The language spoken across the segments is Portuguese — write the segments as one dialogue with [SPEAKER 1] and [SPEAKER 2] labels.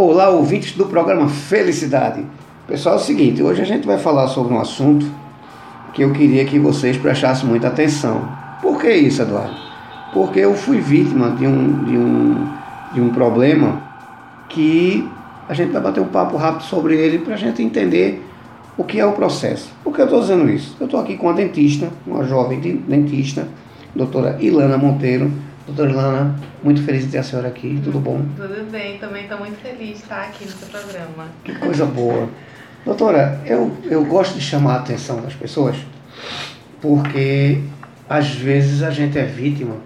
[SPEAKER 1] Olá, ouvintes do programa Felicidade. Pessoal, é o seguinte, hoje a gente vai falar sobre um assunto que eu queria que vocês prestassem muita atenção. Por que isso, Eduardo? Porque eu fui vítima de um, de um, de um problema que a gente vai bater um papo rápido sobre ele para a gente entender o que é o processo. Por que eu estou dizendo isso? Eu estou aqui com uma dentista, uma jovem dentista, doutora Ilana Monteiro, Doutora Ilana, muito feliz de ter a senhora aqui, tudo bom?
[SPEAKER 2] Tudo bem, também estou muito feliz de estar aqui no seu programa.
[SPEAKER 1] Que coisa boa. Doutora, eu, eu gosto de chamar a atenção das pessoas porque às vezes a gente é vítima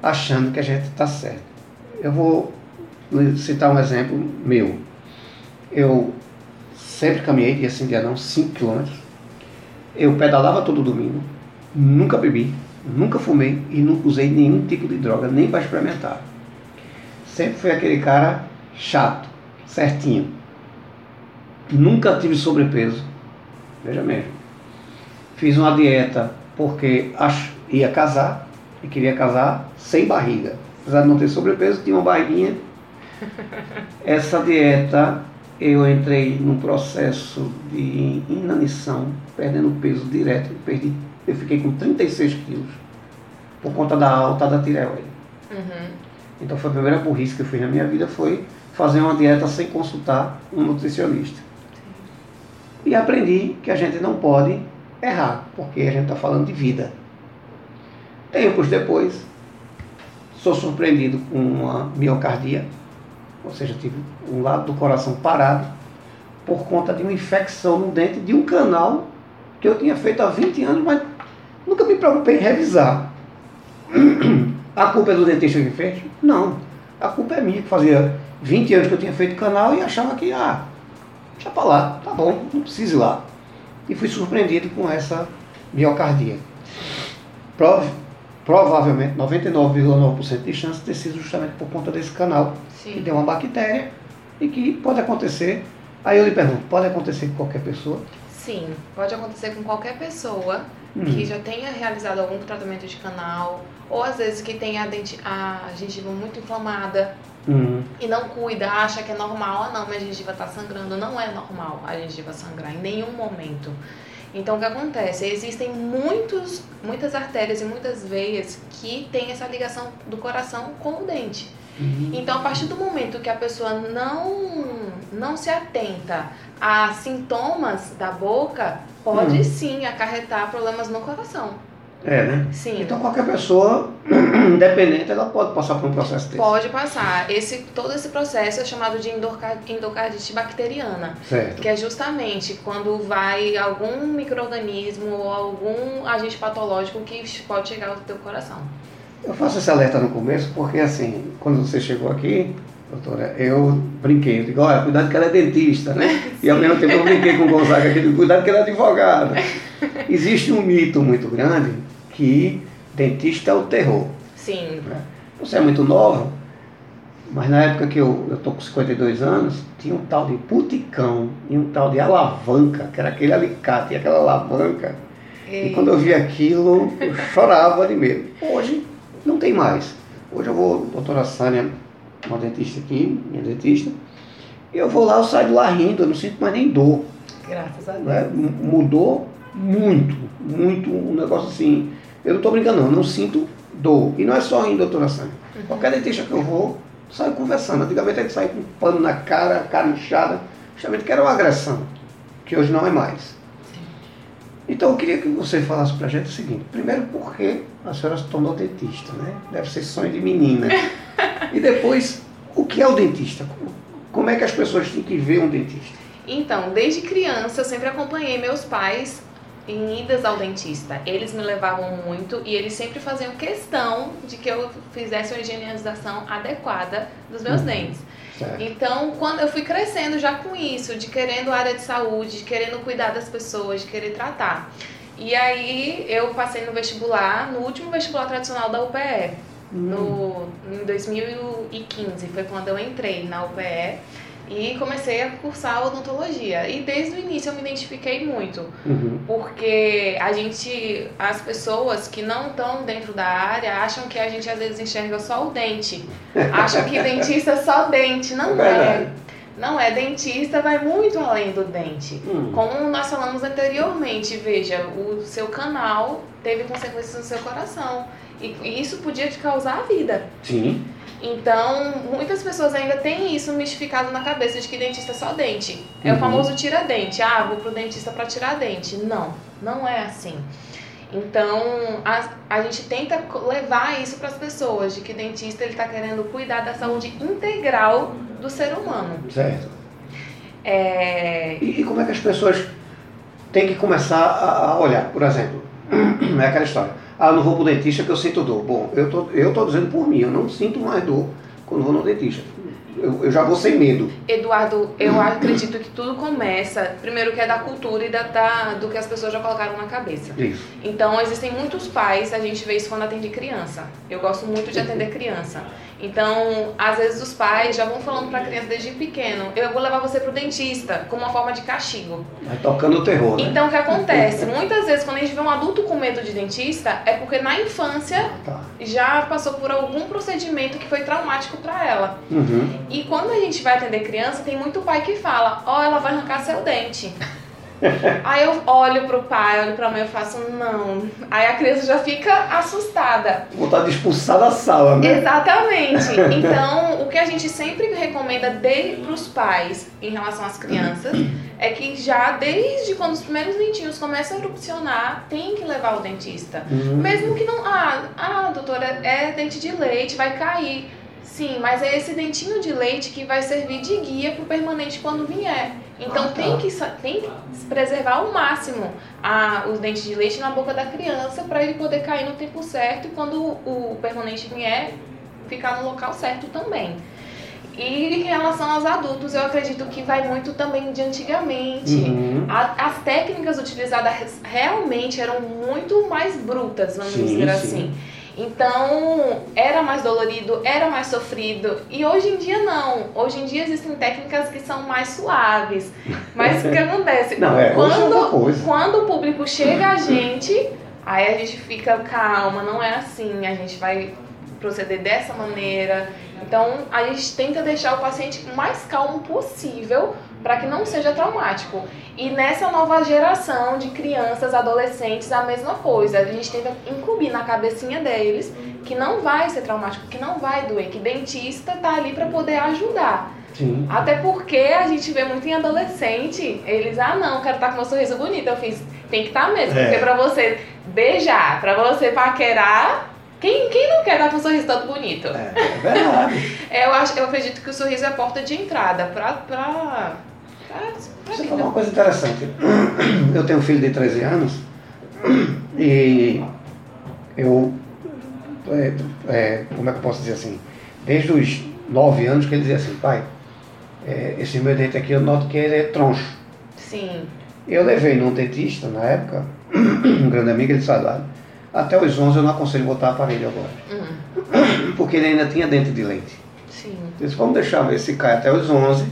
[SPEAKER 1] achando que a gente está certo. Eu vou citar um exemplo meu. Eu sempre caminhei, dia sim, dia não, 5 quilômetros. Eu pedalava todo domingo, nunca bebi, Nunca fumei e nunca usei nenhum tipo de droga, nem para experimentar. Sempre fui aquele cara chato, certinho. Nunca tive sobrepeso. Veja mesmo. Fiz uma dieta porque ia casar e queria casar sem barriga. Apesar de não ter sobrepeso, tinha uma barriguinha. Essa dieta eu entrei num processo de inanição, perdendo peso direto, perdi eu fiquei com 36 quilos por conta da alta da tireoide. Uhum. Então foi a primeira burrice que eu fiz na minha vida, foi fazer uma dieta sem consultar um nutricionista. Sim. E aprendi que a gente não pode errar, porque a gente está falando de vida. Tempos depois, sou surpreendido com uma miocardia, ou seja, tive um lado do coração parado, por conta de uma infecção no dente de um canal que eu tinha feito há 20 anos, mas nunca me preocupei em revisar. A culpa é do dentista que fez? Não. A culpa é minha, que fazia 20 anos que eu tinha feito canal e achava que, ah, deixa pra lá, tá bom, não precisa ir lá. E fui surpreendido com essa miocardia. Prov provavelmente 99,9% de chance de ter sido justamente por conta desse canal, Sim. que tem uma bactéria e que pode acontecer. Aí eu lhe pergunto, pode acontecer com qualquer pessoa?
[SPEAKER 2] Sim, pode acontecer com qualquer pessoa hum. que já tenha realizado algum tratamento de canal, ou às vezes que tenha a, a gengiva muito inflamada hum. e não cuida, acha que é normal, ah não, minha gengiva está sangrando. Não é normal a gengiva sangrar em nenhum momento. Então o que acontece? Existem muitos, muitas artérias e muitas veias que têm essa ligação do coração com o dente. Uhum. Então, a partir do momento que a pessoa não, não se atenta a sintomas da boca, pode uhum. sim acarretar problemas no coração.
[SPEAKER 1] É, né? Sim. Então qualquer pessoa, independente, ela pode passar por um processo desse.
[SPEAKER 2] Pode passar. Esse, todo esse processo é chamado de endocardite bacteriana.
[SPEAKER 1] Certo.
[SPEAKER 2] Que é justamente quando vai algum microorganismo ou algum agente patológico que pode chegar ao teu coração.
[SPEAKER 1] Eu faço esse alerta no começo porque, assim, quando você chegou aqui, doutora, eu brinquei, eu digo, olha, cuidado que ela é dentista, né? E ao mesmo tempo eu brinquei com o Gonzaga aqui, cuidado que ela é advogada. Existe um mito muito grande que dentista é o terror.
[SPEAKER 2] Sim. Né?
[SPEAKER 1] Você é muito nova, mas na época que eu estou com 52 anos, tinha um tal de puticão e um tal de alavanca, que era aquele alicate e aquela alavanca. E quando eu vi aquilo, eu chorava de medo. Hoje, não tem mais. Hoje eu vou, doutora Sânia, uma dentista aqui, minha dentista, e eu vou lá, eu saio de lá rindo, eu não sinto mais nem dor.
[SPEAKER 2] Graças a né?
[SPEAKER 1] Deus. É, mudou muito, muito, um negócio assim. Eu não estou brincando, não, eu não sinto dor. E não é só em doutora Sânia. Uhum. Qualquer dentista que eu vou, saio conversando. Antigamente a gente saía com pano na cara, cara inchada, justamente que era uma agressão, que hoje não é mais. Então eu queria que você falasse pra gente o seguinte, primeiro por que a senhora se tornou dentista, né? Deve ser sonho de menina. e depois, o que é o dentista? Como é que as pessoas têm que ver um dentista?
[SPEAKER 2] Então, desde criança eu sempre acompanhei meus pais em idas ao dentista. Eles me levavam muito e eles sempre faziam questão de que eu fizesse uma higienização adequada dos meus uhum. dentes. Certo. Então, quando eu fui crescendo já com isso, de querendo área de saúde, de querendo cuidar das pessoas, de querer tratar. E aí eu passei no vestibular, no último vestibular tradicional da UPE. No, em 2015, foi quando eu entrei na UPE e comecei a cursar odontologia. E desde o início eu me identifiquei muito, uhum. porque a gente, as pessoas que não estão dentro da área acham que a gente às vezes enxerga só o dente, acham que dentista é só dente, não é. é. Não é, dentista vai muito além do dente.
[SPEAKER 1] Hum.
[SPEAKER 2] Como nós falamos anteriormente, veja, o seu canal teve consequências no seu coração. E e isso podia te causar a vida.
[SPEAKER 1] Sim.
[SPEAKER 2] Então, muitas pessoas ainda têm isso mistificado na cabeça de que dentista é só dente. É
[SPEAKER 1] Uhum.
[SPEAKER 2] o famoso tira-dente. Ah, vou pro dentista para tirar dente. Não, não é assim. Então, a, a gente tenta levar isso para as pessoas, de que dentista ele tá querendo cuidar da saúde integral do ser humano.
[SPEAKER 1] Certo.
[SPEAKER 2] É,
[SPEAKER 1] E, e como é que as pessoas têm que começar a, a olhar? Por exemplo, é aquela história. Ah, não vou pro dentista que eu sinto dor. Bom, eu tô, eu tô dizendo por mim, eu não sinto mais dor quando vou no dentista. Eu, eu já vou sem medo.
[SPEAKER 2] Eduardo, eu acredito que tudo começa, primeiro que é da cultura e da, da- do que as pessoas já colocaram na cabeça.
[SPEAKER 1] Isso.
[SPEAKER 2] Então, existem muitos pais, a gente vê isso quando atende criança. Eu gosto muito de atender criança. Então, às vezes os pais já vão falando pra criança desde pequeno, eu vou levar você pro dentista, como uma forma de castigo.
[SPEAKER 1] Vai tocando o terror, né?
[SPEAKER 2] Então, o que acontece? Muitas vezes, quando a gente vê um adulto com medo de dentista, é porque na infância
[SPEAKER 1] Tá.
[SPEAKER 2] já passou por algum procedimento que foi traumático pra ela.
[SPEAKER 1] Uhum.
[SPEAKER 2] E quando a gente vai atender criança, tem muito pai que fala, ó, ela vai arrancar seu dente. Aí eu olho pro pai, olho pra mãe e faço, não. Aí a criança já fica assustada.
[SPEAKER 1] Vontade de expulsar da sala, né?
[SPEAKER 2] Exatamente. Então, o que a gente sempre recomenda para os pais em relação às crianças é que já desde quando os primeiros dentinhos começam a erupcionar, tem que levar o dentista.
[SPEAKER 1] Uhum.
[SPEAKER 2] Mesmo que não. Ah, ah, doutora, é dente de leite, vai cair. Sim, mas é esse dentinho de leite que vai servir de guia pro permanente quando vier. Então tem, que, tem que preservar ao máximo a, os dentes de leite na boca da criança para ele poder cair no tempo certo e quando o permanente vier, ficar no local certo também. E em relação aos adultos, eu acredito que vai muito também de antigamente.
[SPEAKER 1] Uhum.
[SPEAKER 2] A- as técnicas utilizadas realmente eram muito mais brutas, vamos
[SPEAKER 1] Sim,
[SPEAKER 2] dizer
[SPEAKER 1] sim.
[SPEAKER 2] Então, era mais dolorido, era mais sofrido. E hoje em dia não. Hoje em dia existem técnicas que são mais suaves. Mas o que acontece?
[SPEAKER 1] Não, é, é
[SPEAKER 2] quando,
[SPEAKER 1] coisa.
[SPEAKER 2] quando o público chega a gente, aí a gente fica calma, não é assim, a gente vai proceder dessa maneira. Então, a gente tenta deixar o paciente o mais calmo possível para que não seja traumático. E nessa nova geração de crianças, adolescentes, a mesma coisa. A gente tenta incumbir na cabecinha deles que não vai ser traumático, que não vai doer, que dentista tá ali para poder ajudar.
[SPEAKER 1] Sim.
[SPEAKER 2] Até porque a gente vê muito em adolescente, eles, ah não, quero estar com meu sorriso bonito. Eu fiz, tem que estar mesmo,
[SPEAKER 1] É.
[SPEAKER 2] porque pra você beijar, pra você paquerar, quem, quem não quer estar com um sorriso todo bonito?
[SPEAKER 1] É, é verdade.
[SPEAKER 2] Eu, acho, eu acredito que o sorriso é a porta de entrada pra. pra, pra, pra
[SPEAKER 1] Você
[SPEAKER 2] vida.
[SPEAKER 1] falou uma coisa interessante. Eu tenho um filho de 13 anos e eu, é, é, como é que eu posso dizer assim, desde os 9 anos que ele dizia assim, pai, é, esse meu dente aqui eu noto que ele é troncho.
[SPEAKER 2] Sim,
[SPEAKER 1] Eu levei num dentista na época, um grande amigo, ele disse, "Olha, até os 11 eu não aconselho botar aparelho agora,
[SPEAKER 2] Hum,
[SPEAKER 1] porque ele ainda tinha dente de leite.
[SPEAKER 2] sim.
[SPEAKER 1] Eu disse, vamos deixar ver se cai até os 11.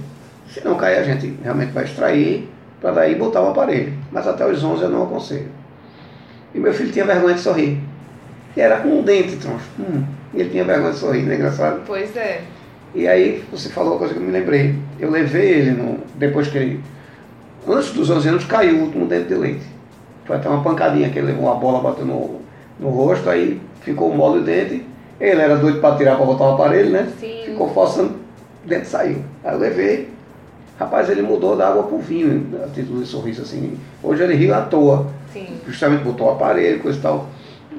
[SPEAKER 1] Se não cair, a gente realmente vai extrair para daí botar o aparelho. Mas até os 11 eu não aconselho. E meu filho tinha vergonha de sorrir. E era um dente, troncho. Hum. E ele tinha vergonha de sorrir, não é engraçado?
[SPEAKER 2] Pois é.
[SPEAKER 1] E aí você falou uma coisa que eu me lembrei. Eu levei ele, no, depois que ele... Antes dos 11 anos caiu o último dente de leite. Foi até uma pancadinha que ele levou uma bola, bateu no, no rosto, aí ficou mole o dente. Ele era doido para tirar para botar o aparelho, né?
[SPEAKER 2] Sim.
[SPEAKER 1] Ficou forçando, o dente saiu. Aí eu levei. Rapaz, ele mudou da água pro vinho, a título de sorriso assim. Hoje ele riu à toa.
[SPEAKER 2] Sim.
[SPEAKER 1] Justamente botou o aparelho, coisa e tal.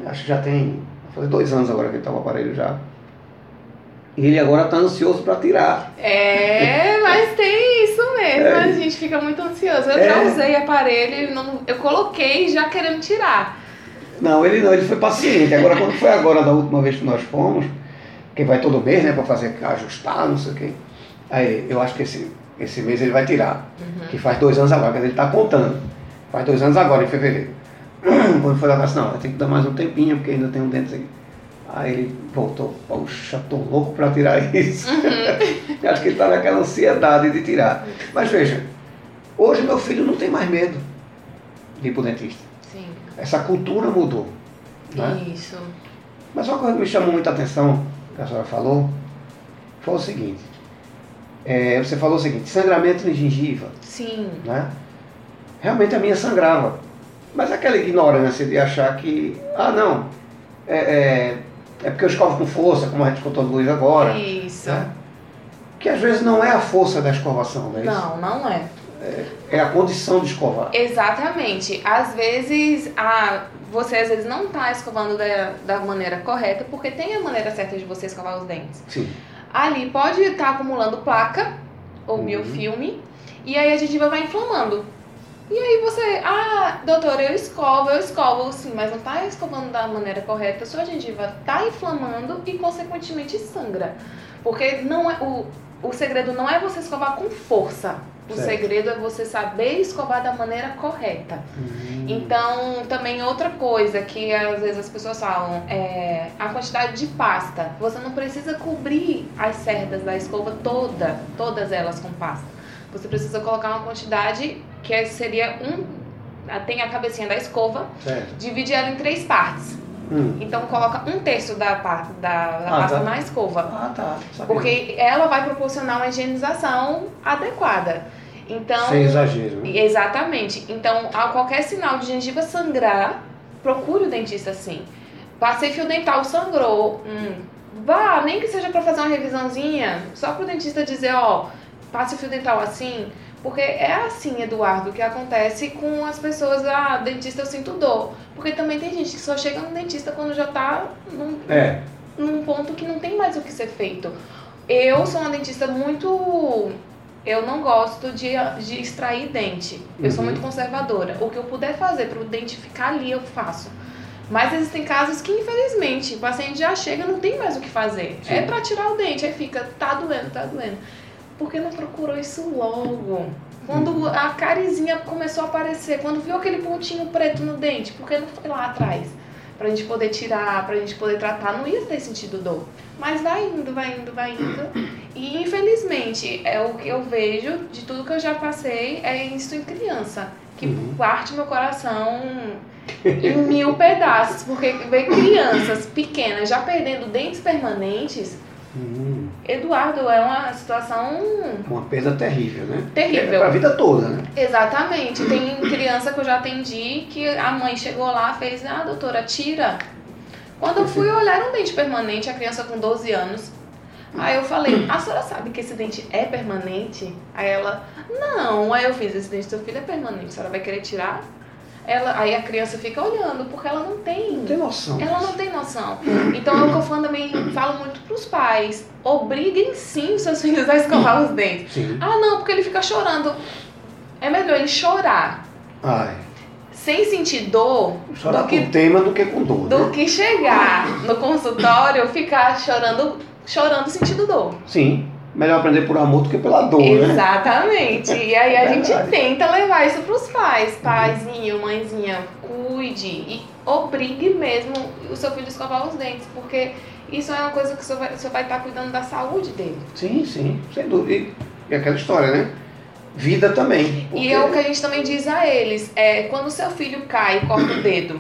[SPEAKER 1] Acho que já tem. Faz dois anos agora que ele tá com o aparelho já. E ele agora tá ansioso para tirar.
[SPEAKER 2] É, mas tem isso mesmo,
[SPEAKER 1] É.
[SPEAKER 2] a gente fica muito ansioso. Eu
[SPEAKER 1] É.
[SPEAKER 2] já usei aparelho, não, eu coloquei já querendo tirar.
[SPEAKER 1] Não, ele não, ele foi paciente. Agora, quando foi agora, da última vez que nós fomos, que vai todo mês, né, para fazer, ajustar, não sei o quê. Aí, eu acho que esse, esse mês ele vai tirar. Que faz dois anos agora, quer dizer, ele tá contando. Faz dois anos agora, em fevereiro. Quando foi lá, disse, não, tem que dar mais um tempinho, porque ainda tem um dente aí. Aí ele voltou, poxa, tô louco para tirar isso. Eu acho que ele tá naquela ansiedade de tirar. Mas veja, hoje meu filho não tem mais medo de ir pro dentista.
[SPEAKER 2] Sim,
[SPEAKER 1] Essa cultura mudou. Né?
[SPEAKER 2] isso.
[SPEAKER 1] Mas uma coisa que me chamou muita atenção, que a senhora falou, foi o seguinte. É, você falou o seguinte, sangramento de gengiva.
[SPEAKER 2] Sim.
[SPEAKER 1] Né? Realmente a minha sangrava. Mas aquela ignorância de achar que, ah não, é, é, é porque eu escovo com força, como a gente contou Luiz agora.
[SPEAKER 2] Isso.
[SPEAKER 1] Né? Que às vezes não é a força da escovação, não é isso?
[SPEAKER 2] Não, não é.
[SPEAKER 1] É a condição de escovar.
[SPEAKER 2] Exatamente. Às vezes, a, você às vezes não está escovando da, da maneira correta, porque tem a maneira certa de você escovar os dentes.
[SPEAKER 1] Sim.
[SPEAKER 2] Ali pode estar tá acumulando placa ou
[SPEAKER 1] Uhum.
[SPEAKER 2] biofilme, e aí a gengiva vai inflamando. E aí você, ah, doutora, eu escovo, eu escovo, sim, mas não está escovando da maneira correta, sua gengiva está inflamando e consequentemente sangra. Porque não é, o, o segredo não é você escovar com força. O
[SPEAKER 1] Certo.
[SPEAKER 2] segredo é você saber escovar da maneira correta.
[SPEAKER 1] Hum.
[SPEAKER 2] Então, também outra coisa que às vezes as pessoas falam é a quantidade de pasta. Você não precisa cobrir as cerdas da escova toda, todas elas com pasta. Você precisa colocar uma quantidade que seria um. Tem a cabecinha da escova,
[SPEAKER 1] Certo.
[SPEAKER 2] divide ela em três partes.
[SPEAKER 1] Hum.
[SPEAKER 2] Então coloca um terço da, pa- da, da
[SPEAKER 1] Ah,
[SPEAKER 2] pasta
[SPEAKER 1] tá.
[SPEAKER 2] na escova.
[SPEAKER 1] Ah, tá. Sabia.
[SPEAKER 2] Porque ela vai proporcionar uma higienização adequada. Então,
[SPEAKER 1] Sem exagero. né?
[SPEAKER 2] Exatamente. Então, a qualquer sinal de gengiva sangrar, procure o dentista sim. Passei fio dental, sangrou. Hum, vá, nem que seja para fazer uma revisãozinha, só pro dentista dizer, ó, passe o fio dental assim. Porque é assim, Eduardo, que acontece com as pessoas, ah, dentista eu sinto dor. Porque também tem gente que só chega no dentista quando já tá num,
[SPEAKER 1] É.
[SPEAKER 2] num ponto que não tem mais o que ser feito. Eu sou uma dentista muito. Eu não gosto de, de extrair dente. Eu sou
[SPEAKER 1] Uhum.
[SPEAKER 2] muito conservadora. O que eu puder fazer para o dente ficar ali, eu faço. Mas existem casos que, infelizmente, o paciente já chega não tem mais o que fazer.
[SPEAKER 1] Sim.
[SPEAKER 2] É para tirar o dente, aí fica, tá doendo, tá doendo. Por que não procurou isso logo? Quando
[SPEAKER 1] Uhum.
[SPEAKER 2] a carizinha começou a aparecer, quando viu aquele pontinho preto no dente, por que não foi lá atrás? Pra gente poder tirar, pra gente poder tratar, não ia ter sentido dor. Mas vai indo, vai indo, vai indo. E infelizmente, é o que eu vejo de tudo que eu já passei, é isso em criança. Que
[SPEAKER 1] Uhum.
[SPEAKER 2] parte meu coração em mil pedaços. Porque ver crianças pequenas já perdendo dentes permanentes,
[SPEAKER 1] Hum.
[SPEAKER 2] Eduardo, é uma situação
[SPEAKER 1] Uma perda terrível, né?
[SPEAKER 2] Terrível.
[SPEAKER 1] É pra vida toda, né?
[SPEAKER 2] Exatamente. Tem criança que eu já atendi que a mãe chegou lá fez, ah, doutora, tira. Quando eu fui olhar era um dente permanente, a criança com 12 anos. Aí eu falei, a senhora sabe que esse dente é permanente? Aí ela, não. Aí eu fiz, esse dente do seu filho é permanente, a senhora vai querer tirar? Ela, aí a criança fica olhando, porque ela não tem.
[SPEAKER 1] Não tem noção.
[SPEAKER 2] Ela não tem noção. Então é o que eu falo também, falo muito pros pais. Obriguem sim os seus filhos a escovar os dentes.
[SPEAKER 1] Sim.
[SPEAKER 2] Ah, não, porque ele fica chorando. É melhor ele chorar
[SPEAKER 1] Ai.
[SPEAKER 2] sem sentir dor
[SPEAKER 1] Chorar
[SPEAKER 2] do que,
[SPEAKER 1] com tema do que com dor,
[SPEAKER 2] do
[SPEAKER 1] né?
[SPEAKER 2] que chegar no consultório ficar chorando, chorando sentindo dor.
[SPEAKER 1] Sim. Melhor aprender por amor do que pela dor, né?
[SPEAKER 2] Exatamente. E aí a gente
[SPEAKER 1] Verdade.
[SPEAKER 2] tenta levar isso pros pais. Paizinho, mãezinha, cuide e obrigue mesmo o seu filho a escovar os dentes, porque isso é uma coisa que o senhor vai, o vai estar cuidando da saúde dele.
[SPEAKER 1] Sim, sim, sem dúvida. E, e aquela história, né? Vida também. porque-
[SPEAKER 2] E é o que a gente também diz a eles, é quando o seu filho cai e corta o dedo,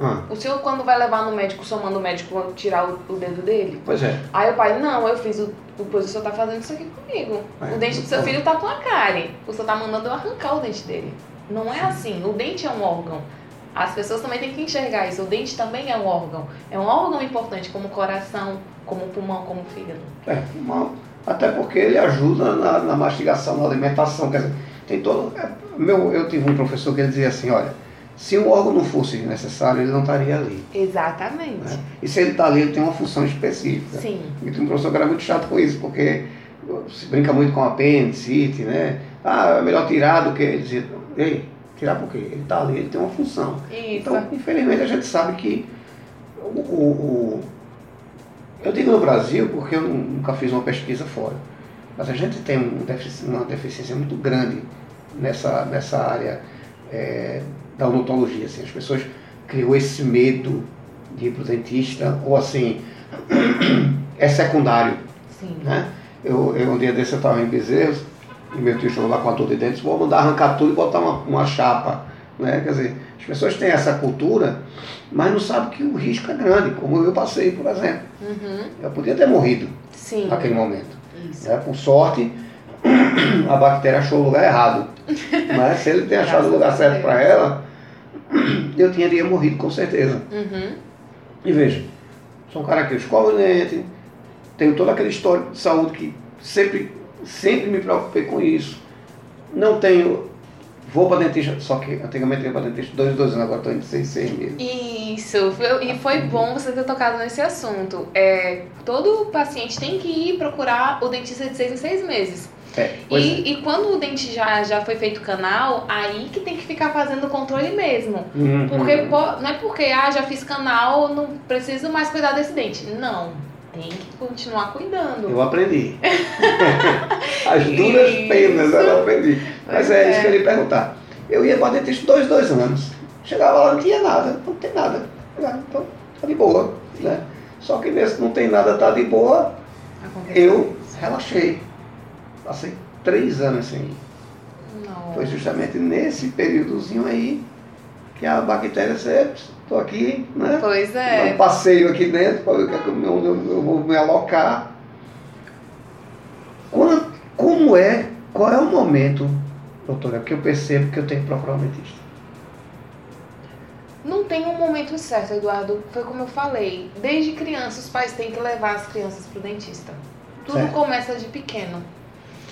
[SPEAKER 1] Ah,
[SPEAKER 2] o senhor quando vai levar no médico, o senhor manda o médico tirar o, o dedo dele?
[SPEAKER 1] pois é.
[SPEAKER 2] Aí o pai, não, eu fiz o. Pois o senhor tá fazendo isso aqui comigo.
[SPEAKER 1] É,
[SPEAKER 2] o dente do seu filho tá com a cárie. O senhor tá mandando eu arrancar o dente dele. Não é assim. O dente é um órgão. As pessoas também têm que enxergar isso. O dente também é um órgão. É um órgão importante, como o coração, como o pulmão, como o fígado.
[SPEAKER 1] É, uma- até porque ele ajuda na, na mastigação, na alimentação. Quer dizer, tem todo. é, meu, eu tive um professor que ele dizia assim, olha, se um órgão não fosse necessário, ele não estaria ali.
[SPEAKER 2] Exatamente.
[SPEAKER 1] né? E se ele está ali, ele tem uma função específica.
[SPEAKER 2] Sim.
[SPEAKER 1] E tem um professor que era muito chato com isso, porque se brinca muito com apendicite, né? Ah, é melhor tirar do que. Ele dizia, ei, tirar por quê? Ele está ali, ele tem uma função.
[SPEAKER 2] Isso.
[SPEAKER 1] Então, infelizmente, a gente sabe que o, o- o- eu digo no Brasil porque eu nunca fiz uma pesquisa fora, mas a gente tem um defici- uma deficiência muito grande nessa, nessa área é, da odontologia. Assim. As pessoas criou esse medo de ir para o dentista, ou assim, é secundário.
[SPEAKER 2] Sim.
[SPEAKER 1] Né? Eu, eu, um dia desse eu estava em Bezerros, e meu tio chegou lá com a dor de dentes, vou mandar arrancar tudo e botar uma, uma chapa. Né? Quer dizer, as pessoas têm essa cultura, mas não sabem que o risco é grande, como eu passei, por exemplo.
[SPEAKER 2] Uhum.
[SPEAKER 1] Eu podia ter morrido
[SPEAKER 2] Sim.
[SPEAKER 1] naquele momento. Né? Por sorte, a bactéria achou o lugar errado. Mas se ele tem achado o lugar certo para ela, eu teria morrido com certeza.
[SPEAKER 2] Uhum.
[SPEAKER 1] E veja, sou um cara que eu escovo o dente, tenho todo aquele histórico de saúde que sempre, sempre me preocupei com isso. Não tenho. Vou para dentista, só que antigamente eu ia para dentista dois, dois anos, agora estou indo seis, seis meses.
[SPEAKER 2] Isso, foi- e foi bom você ter tocado nesse assunto. É, todo paciente tem que ir procurar o dentista de seis em seis meses.
[SPEAKER 1] É, pois é.
[SPEAKER 2] E, e quando o dente já, já foi feito canal, aí que tem que ficar fazendo o controle mesmo.
[SPEAKER 1] Uhum.
[SPEAKER 2] Porque po- não é porque, ah, já fiz canal, não preciso mais cuidar desse dente. Não, tem que continuar cuidando.
[SPEAKER 1] Eu aprendi. As duras
[SPEAKER 2] Isso.
[SPEAKER 1] penas eu aprendi. Mas é,
[SPEAKER 2] é.
[SPEAKER 1] isso que eu lhe perguntar. Eu ia para dentista dois, dois anos. Chegava lá, não tinha nada. Não tem nada. Ah, Então, tá de boa. Né? Só que nesse não tem nada, tá de boa,
[SPEAKER 2] Acontece
[SPEAKER 1] eu relaxei. Passei três anos sem ir.
[SPEAKER 2] Não.
[SPEAKER 1] Foi justamente nesse períodozinho aí que a bactéria sempre, estou aqui, né?
[SPEAKER 2] Pois é.
[SPEAKER 1] um passeio aqui dentro para ver o que é que eu, onde eu, eu vou me alocar. Quan- como é, qual é o momento, doutora, que eu percebo que eu tenho que procurar um dentista?
[SPEAKER 2] Não tem um momento certo, Eduardo. Foi como eu falei. Desde criança, os pais têm que levar as crianças pro dentista. Tudo
[SPEAKER 1] Certo.
[SPEAKER 2] começa de pequeno.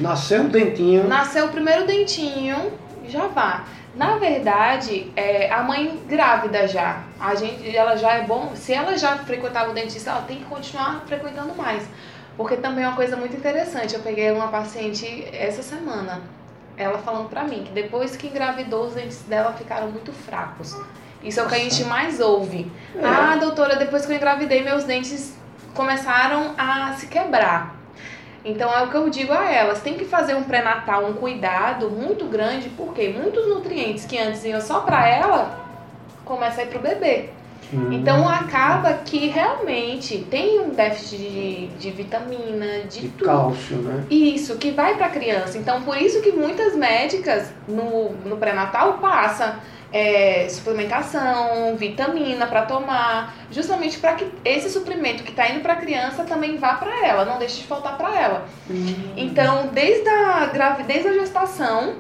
[SPEAKER 1] Nasceu um dentinho,
[SPEAKER 2] Nasceu o primeiro dentinho, já vá. Na verdade, é, a mãe grávida já. A gente, ela já é bom. Se ela já frequentava o dentista, ela tem que continuar frequentando mais. Porque também é uma coisa muito interessante. Eu peguei uma paciente essa semana. Ela falando pra mim que depois que engravidou, os dentes dela ficaram muito fracos. Isso é o que a gente mais ouve.
[SPEAKER 1] É.
[SPEAKER 2] Ah, doutora, depois que eu engravidei, meus dentes começaram a se quebrar. Então é o que eu digo a elas, tem que fazer um pré-natal, um cuidado muito grande, porque muitos nutrientes que antes iam só pra ela, começam a ir pro bebê.
[SPEAKER 1] Hum,
[SPEAKER 2] Então acaba que realmente tem um déficit de, de vitamina, de,
[SPEAKER 1] de
[SPEAKER 2] tudo.
[SPEAKER 1] cálcio, né?
[SPEAKER 2] Isso, que vai pra criança. Então, por isso que muitas médicas no, no pré-natal passam é, suplementação, vitamina pra tomar, justamente para que esse suprimento que tá indo pra criança também vá pra ela, não deixe de faltar pra ela. Então, desde a gravidez da gestação,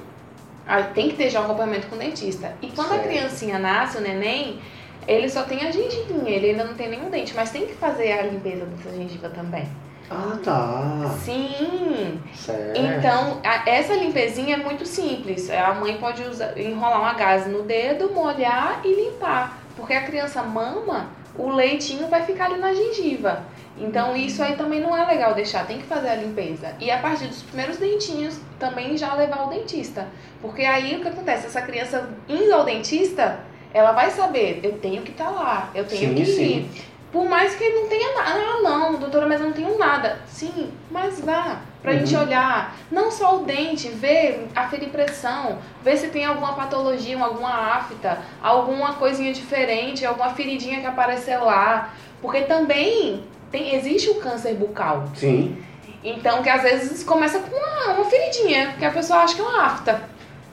[SPEAKER 2] tem que ter já um acompanhamento com o dentista. E quando a
[SPEAKER 1] Certo.
[SPEAKER 2] criancinha nasce, o neném, ele só tem a gengivinha, ele ainda não tem nenhum dente, mas tem que fazer a limpeza dessa gengiva também.
[SPEAKER 1] Ah, tá.
[SPEAKER 2] Sim,
[SPEAKER 1] Certo.
[SPEAKER 2] então, a- essa limpezinha é muito simples. A mãe pode usar, enrolar uma gaze no dedo, molhar e limpar. Porque a criança mama, o leitinho vai ficar ali na gengiva. Então, isso aí também não é legal deixar, tem que fazer a limpeza. E a partir dos primeiros dentinhos, também já levar ao dentista. Porque aí o que acontece? Essa criança indo ao dentista, ela vai saber, eu tenho que estar lá, eu tenho
[SPEAKER 1] Sim,
[SPEAKER 2] que
[SPEAKER 1] sim.
[SPEAKER 2] ir. Por mais que não tenha nada. Ah, não, doutora, mas eu não tenho nada. Sim, mas vá. Pra
[SPEAKER 1] Uhum.
[SPEAKER 2] gente olhar, não só o dente, ver, aferir pressão, ver se tem alguma patologia, alguma afta, alguma coisinha diferente, alguma feridinha que apareceu lá. Porque também tem, existe o câncer bucal.
[SPEAKER 1] Sim.
[SPEAKER 2] Então, que às vezes começa com uma, uma feridinha, que a pessoa acha que é uma afta.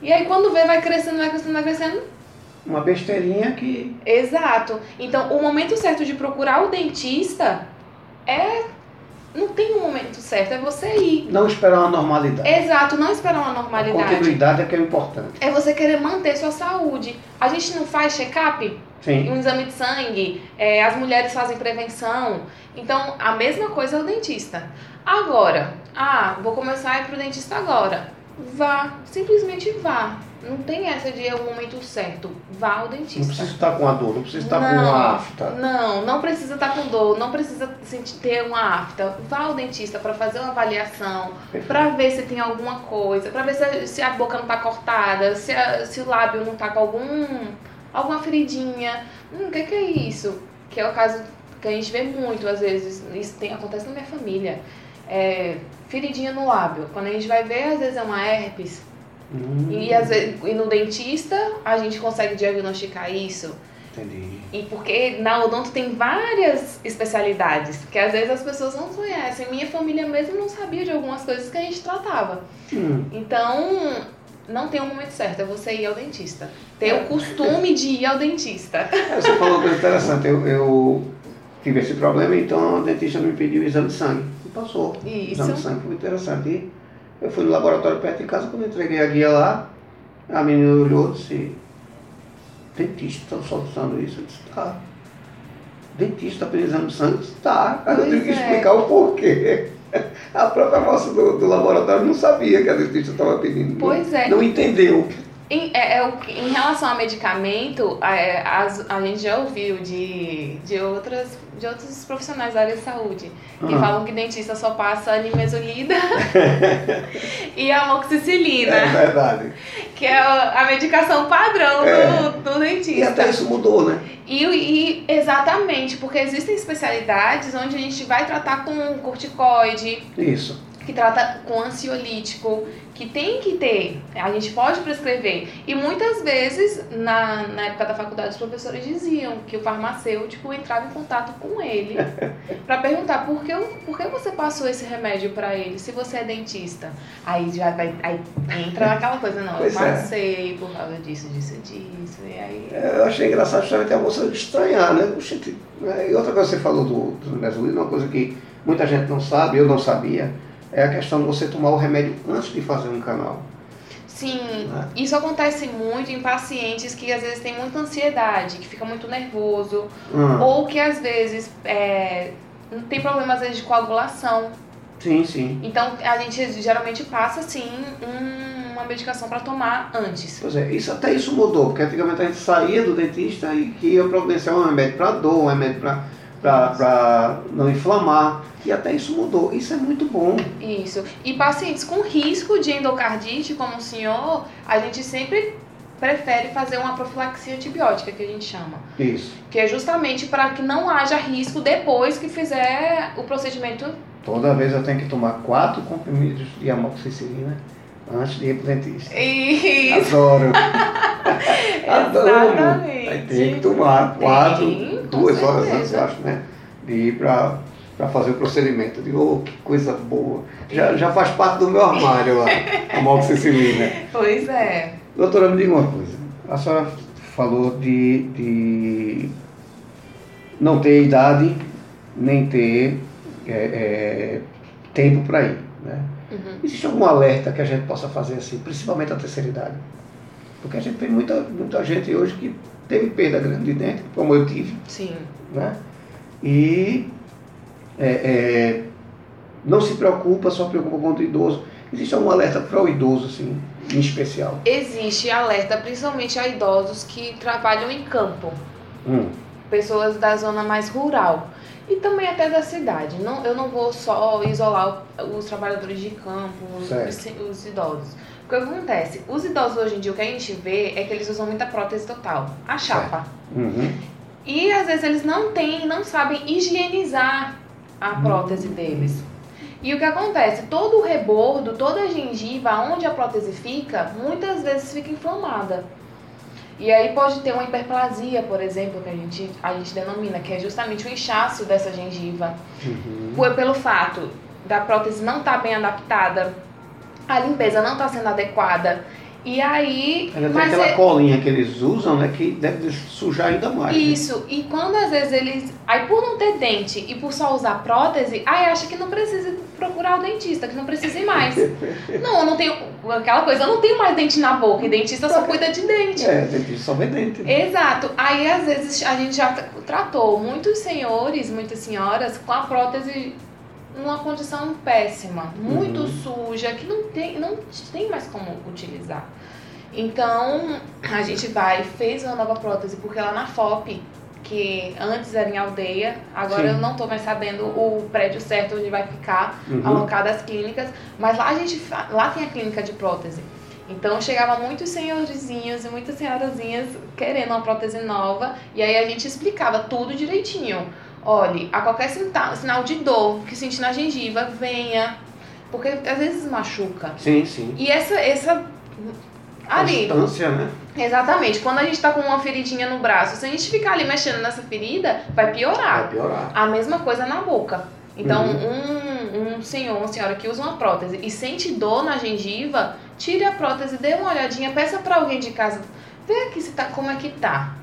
[SPEAKER 2] E aí quando vê, vai crescendo, vai crescendo, vai crescendo,
[SPEAKER 1] Uma besteirinha que.
[SPEAKER 2] Exato. Então, o momento certo de procurar o dentista é. Não tem um momento certo, é você ir.
[SPEAKER 1] Não esperar uma normalidade.
[SPEAKER 2] Exato, não esperar uma
[SPEAKER 1] A
[SPEAKER 2] normalidade.
[SPEAKER 1] continuidade é que é importante.
[SPEAKER 2] É você querer manter sua saúde. A gente não faz check-up,
[SPEAKER 1] Sim.
[SPEAKER 2] um exame de sangue, é, as mulheres fazem prevenção. Então, a mesma coisa é o dentista. Agora, ah, vou começar a ir pro dentista agora. Vá, simplesmente vá. Não tem essa de é o momento certo. Vá ao dentista.
[SPEAKER 1] Não precisa estar com a dor, não precisa estar com
[SPEAKER 2] Não,
[SPEAKER 1] uma afta.
[SPEAKER 2] Não, não precisa estar com dor, não precisa sentir, ter uma afta. Vá ao dentista para fazer uma avaliação, para ver se tem alguma coisa, para ver se, se a boca não tá cortada, se, a- se o lábio não tá com algum alguma feridinha. Hum, o que, que é isso? Que é o caso que a gente vê muito às vezes. Isso tem, acontece na minha família. É, feridinha no lábio. Quando a gente vai ver, às vezes é uma herpes.
[SPEAKER 1] Hum,
[SPEAKER 2] E, às vezes, e no dentista a gente consegue diagnosticar isso.
[SPEAKER 1] Entendi.
[SPEAKER 2] E porque na odonto tem várias especialidades que às vezes as pessoas não conhecem. Minha família mesmo não sabia de algumas coisas que a gente tratava.
[SPEAKER 1] Hum,
[SPEAKER 2] Então, não tem um momento certo, é você ir ao dentista. Ter o costume de ir ao dentista.
[SPEAKER 1] é, Você falou uma coisa interessante. Eu, eu tive esse problema, então a dentista me pediu o exame de sangue. E passou. O exame de
[SPEAKER 2] Isso.
[SPEAKER 1] sangue foi interessante. E Eu fui no laboratório perto de casa, quando eu entreguei a guia lá, a menina olhou e disse, dentista, estão soltando isso? Eu disse, tá. Dentista precisando sangue? Eu disse, tá. Aí eu tive que
[SPEAKER 2] é.
[SPEAKER 1] explicar o porquê. A própria moça do, do laboratório não sabia que a dentista estava pedindo.
[SPEAKER 2] Pois é.
[SPEAKER 1] Não entendeu.
[SPEAKER 2] Em, é, é em relação a medicamento, é, as- a gente já ouviu de, de, outras, de outros profissionais da área de saúde que
[SPEAKER 1] Ah.
[SPEAKER 2] falam que dentista só passa nimesulida e amoxicilina,
[SPEAKER 1] É verdade.
[SPEAKER 2] que é a a medicação padrão
[SPEAKER 1] É.
[SPEAKER 2] do, do dentista.
[SPEAKER 1] E até isso mudou, né?
[SPEAKER 2] E, e- exatamente, porque existem especialidades onde a gente vai tratar com corticoide,
[SPEAKER 1] Isso.
[SPEAKER 2] Que trata com ansiolítico, que tem que ter, a gente pode prescrever. E muitas vezes, na, na época da faculdade, os professores diziam que o farmacêutico entrava em contato com ele para perguntar por que, por que você passou esse remédio para ele, se você é dentista. Aí já vai, aí entra naquela coisa, não,
[SPEAKER 1] Pois
[SPEAKER 2] eu
[SPEAKER 1] é.
[SPEAKER 2] passei por causa disso, disso, disso, e aí...
[SPEAKER 1] É, Eu achei engraçado justamente a moça estranhar, né? Oxente? E outra coisa que você falou do, do uma coisa que muita gente não sabe, eu não sabia, é a questão de você tomar o remédio antes de fazer um canal.
[SPEAKER 2] Sim,
[SPEAKER 1] né?
[SPEAKER 2] isso acontece muito em pacientes que às vezes têm muita ansiedade, que fica muito nervoso,
[SPEAKER 1] Hum,
[SPEAKER 2] ou que às vezes é, tem problema às vezes de coagulação.
[SPEAKER 1] Sim, sim.
[SPEAKER 2] Então a gente geralmente passa sim um- uma medicação para tomar antes.
[SPEAKER 1] Pois é, isso, até isso mudou, porque antigamente a gente saía do dentista e que ia providenciar um remédio para dor, um remédio para não inflamar. E até isso mudou. Isso é muito bom.
[SPEAKER 2] Isso. E pacientes com risco de endocardite, como o senhor, a gente sempre prefere fazer uma profilaxia antibiótica, que a gente chama.
[SPEAKER 1] Isso.
[SPEAKER 2] Que é justamente para que não haja risco depois que fizer o procedimento
[SPEAKER 1] Toda vez eu tenho que tomar quatro comprimidos de amoxicilina antes de ir para o dentista.
[SPEAKER 2] Isso.
[SPEAKER 1] Adoro. Adoro.
[SPEAKER 2] Exatamente.
[SPEAKER 1] Aí tem que tomar quatro,
[SPEAKER 2] Tem,
[SPEAKER 1] duas horas antes, eu acho, né? De ir para fazer o procedimento. Eu digo, oh, que coisa boa. Já, já faz parte do meu armário lá, a amoxicilina.
[SPEAKER 2] Pois é.
[SPEAKER 1] Doutora, me diga uma coisa. A senhora falou de, de não ter idade, nem ter é, é, tempo para ir. Né?
[SPEAKER 2] Uhum.
[SPEAKER 1] Existe algum alerta que a gente possa fazer assim, principalmente a terceira idade? Porque a gente tem muita, muita gente hoje que teve perda grande de dente, como eu tive,
[SPEAKER 2] Sim.
[SPEAKER 1] né? e é, é, não se preocupa, só preocupa com o idoso. Existe algum alerta para o idoso, assim, em especial?
[SPEAKER 2] Existe alerta principalmente a idosos que trabalham em campo,
[SPEAKER 1] Hum,
[SPEAKER 2] pessoas da zona mais rural e também até da cidade. Não, eu não vou só isolar os trabalhadores de campo, os, os- os O que acontece? Os idosos hoje em dia, o que a gente vê é que eles usam muita prótese total, a chapa.
[SPEAKER 1] uhum.
[SPEAKER 2] E às vezes eles não têm, não sabem higienizar a prótese deles. E o que acontece? Todo o rebordo, toda a gengiva, onde a prótese fica, muitas vezes fica inflamada. E aí pode ter uma hiperplasia, por exemplo, que a gente, a gente denomina, que é justamente o inchaço dessa gengiva.
[SPEAKER 1] Uhum.
[SPEAKER 2] Por- Pelo fato da prótese não estar bem adaptada, a limpeza não está sendo adequada. E aí.
[SPEAKER 1] Ainda tem
[SPEAKER 2] mas
[SPEAKER 1] aquela
[SPEAKER 2] é-
[SPEAKER 1] colinha que eles usam, né? Que deve sujar ainda mais. né?
[SPEAKER 2] Isso, e quando às vezes eles. Aí por não ter dente e por só usar prótese, aí acha que não precisa procurar o dentista, que não precisa ir mais. não, eu não tenho. Aquela coisa, eu não tenho mais dente na boca, e dentista só cuida de dente.
[SPEAKER 1] É, dentista só vê dente. né?
[SPEAKER 2] Exato. Aí às vezes a gente já tra- tratou muitos senhores, muitas senhoras com a prótese numa condição péssima, muito
[SPEAKER 1] Uhum.
[SPEAKER 2] suja, que não tem, não tem mais como utilizar. Então a gente vai, fez uma nova prótese, porque lá na FOP, que antes era em aldeia, agora
[SPEAKER 1] Sim.
[SPEAKER 2] eu não tô mais sabendo o prédio certo onde vai ficar
[SPEAKER 1] Uhum.
[SPEAKER 2] alocadas as clínicas, mas lá a gente lá tem a clínica de prótese. Então chegava muitos senhorzinhos e muitas senhorazinhas querendo uma prótese nova e aí a gente explicava tudo direitinho. Olhe, a qualquer sinta- sinal de dor que sentir na gengiva, venha, porque às vezes machuca.
[SPEAKER 1] Sim, sim.
[SPEAKER 2] E essa essa ali,
[SPEAKER 1] Constância, né?
[SPEAKER 2] exatamente, quando a gente tá com uma feridinha no braço, se a gente ficar ali mexendo nessa ferida, vai piorar.
[SPEAKER 1] Vai piorar.
[SPEAKER 2] A mesma coisa na boca. Então,
[SPEAKER 1] Uhum.
[SPEAKER 2] um, um senhor, uma senhora que usa uma prótese e sente dor na gengiva, tire a prótese, dê uma olhadinha, peça pra alguém de casa, vê aqui se tá, como é que tá.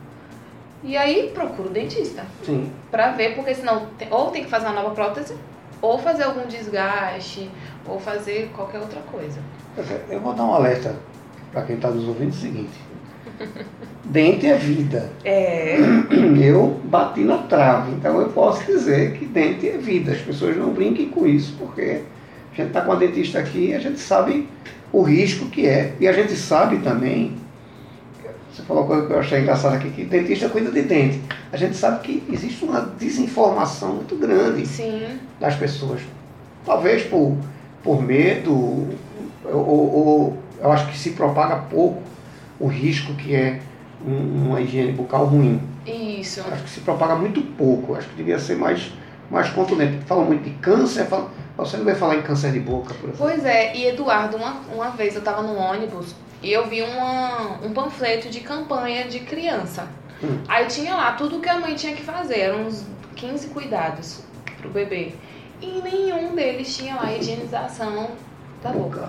[SPEAKER 2] E aí procura o dentista
[SPEAKER 1] Sim.
[SPEAKER 2] pra ver, porque senão ou tem que fazer uma nova prótese, ou fazer algum desgaste, ou fazer qualquer outra coisa.
[SPEAKER 1] Eu vou dar um alerta para quem está nos ouvindo o seguinte. Dente é vida.
[SPEAKER 2] É.
[SPEAKER 1] Eu bati na trave, então eu posso dizer que dente é vida. As pessoas não brinquem com isso, porque a gente está com a dentista aqui e a gente sabe o risco que é. E a gente sabe também, você falou uma coisa que eu achei engraçada aqui, que dentista cuida de dente. A gente sabe que existe uma desinformação muito grande
[SPEAKER 2] Sim.
[SPEAKER 1] das pessoas. Talvez por, por medo, ou, ou eu acho que se propaga pouco o risco que é um- uma higiene bucal ruim.
[SPEAKER 2] Isso.
[SPEAKER 1] Acho que se propaga muito pouco. Acho que devia ser mais, mais contundente. Fala muito de câncer, fala, você não vai falar em câncer de boca, por exemplo.
[SPEAKER 2] Pois é, e Eduardo, uma, uma vez eu tava no ônibus e eu vi uma, um panfleto de campanha de criança.
[SPEAKER 1] Hum.
[SPEAKER 2] Aí tinha lá tudo que a mãe tinha que fazer, eram uns 15 cuidados pro bebê. E nenhum deles tinha lá higienização da boca.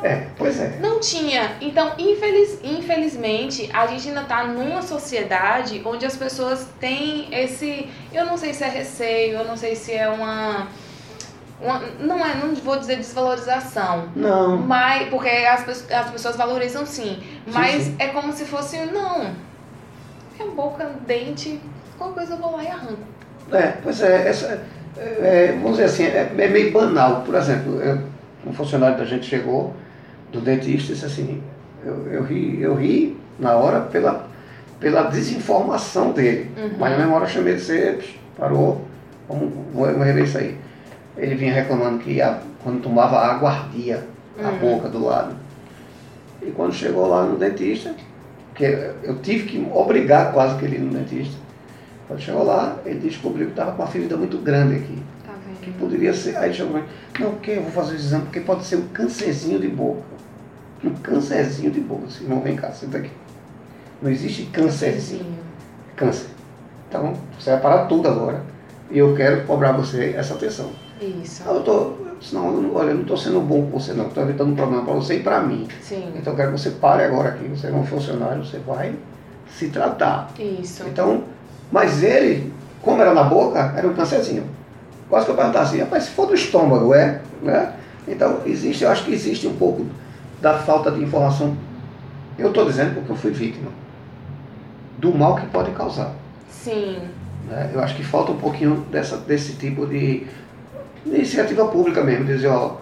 [SPEAKER 1] É, pois é.
[SPEAKER 2] Não tinha. Então, infeliz, infelizmente, a gente ainda tá numa sociedade onde as pessoas têm esse. Eu não sei se é receio, eu não sei se é uma. Não é, não vou dizer desvalorização.
[SPEAKER 1] Não.
[SPEAKER 2] Mas, porque as, as pessoas valorizam sim. Mas
[SPEAKER 1] sim.
[SPEAKER 2] é como se fosse, não. É boca, dente, qualquer coisa eu vou lá e arranco.
[SPEAKER 1] É, pois é, essa, é, vamos dizer assim, é, é meio banal. Por exemplo, eu- um funcionário da gente chegou, do dentista, e disse assim, eu, eu, ri, eu ri na hora pela, pela desinformação dele.
[SPEAKER 2] Uhum.
[SPEAKER 1] Mas na mesma hora eu chamei de psh, parou, vamos, vamos rever isso aí. Ele vinha reclamando que a- quando tomava água ardia a
[SPEAKER 2] Uhum.
[SPEAKER 1] boca do lado. E quando chegou lá no dentista, que eu tive que obrigar quase que ele ir no dentista, quando chegou lá, ele descobriu que estava com uma ferida muito grande aqui.
[SPEAKER 2] Tá
[SPEAKER 1] Que poderia ser. Aí ele chegou não, porque eu vou fazer o exame, porque pode ser um câncerzinho de boca. Um câncerzinho de boca. Assim, irmão, vem cá, senta aqui. Não existe câncerzinho. Câncer. Então, você vai parar tudo agora. E eu quero cobrar você essa atenção.
[SPEAKER 2] Isso.
[SPEAKER 1] Eu tô. Senão, eu não- olha, eu não estou sendo bom com você, não. Estou evitando um problema para você e para mim.
[SPEAKER 2] Sim.
[SPEAKER 1] Então, eu quero que você pare agora aqui. Você é um funcionário, você vai se tratar.
[SPEAKER 2] Isso.
[SPEAKER 1] Então, mas ele, como era na boca, era um câncerzinho. Quase que eu perguntava assim, rapaz, se for do estômago, é? Né? Então, existe, eu acho que existe um pouco da falta de informação. Eu estou dizendo porque eu fui vítima do mal que pode causar.
[SPEAKER 2] Sim.
[SPEAKER 1] né? Eu acho que falta um pouquinho dessa, desse tipo de iniciativa pública mesmo, dizer, ó,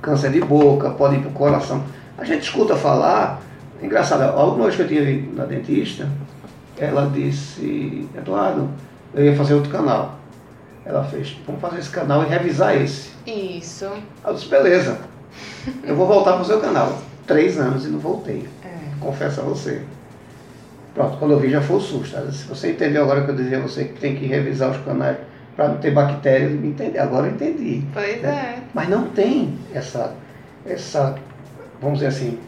[SPEAKER 1] câncer de boca, pode ir para o coração. A gente escuta falar, engraçado, a última vez que eu tinha ido na dentista, ela disse, Eduardo, eu ia fazer outro canal. Ela fez, vamos fazer esse canal e revisar esse.
[SPEAKER 2] Isso.
[SPEAKER 1] Eu disse, beleza, eu vou voltar para o seu canal. Três anos e não voltei
[SPEAKER 2] É.
[SPEAKER 1] confesso a você. Pronto, quando eu vi já foi o susto. Se você entendeu agora que eu dizia a você que tem que revisar os canais para não ter bactérias, entender. Agora eu entendi.
[SPEAKER 2] Pois é.
[SPEAKER 1] Mas não tem essa, essa, vamos dizer assim,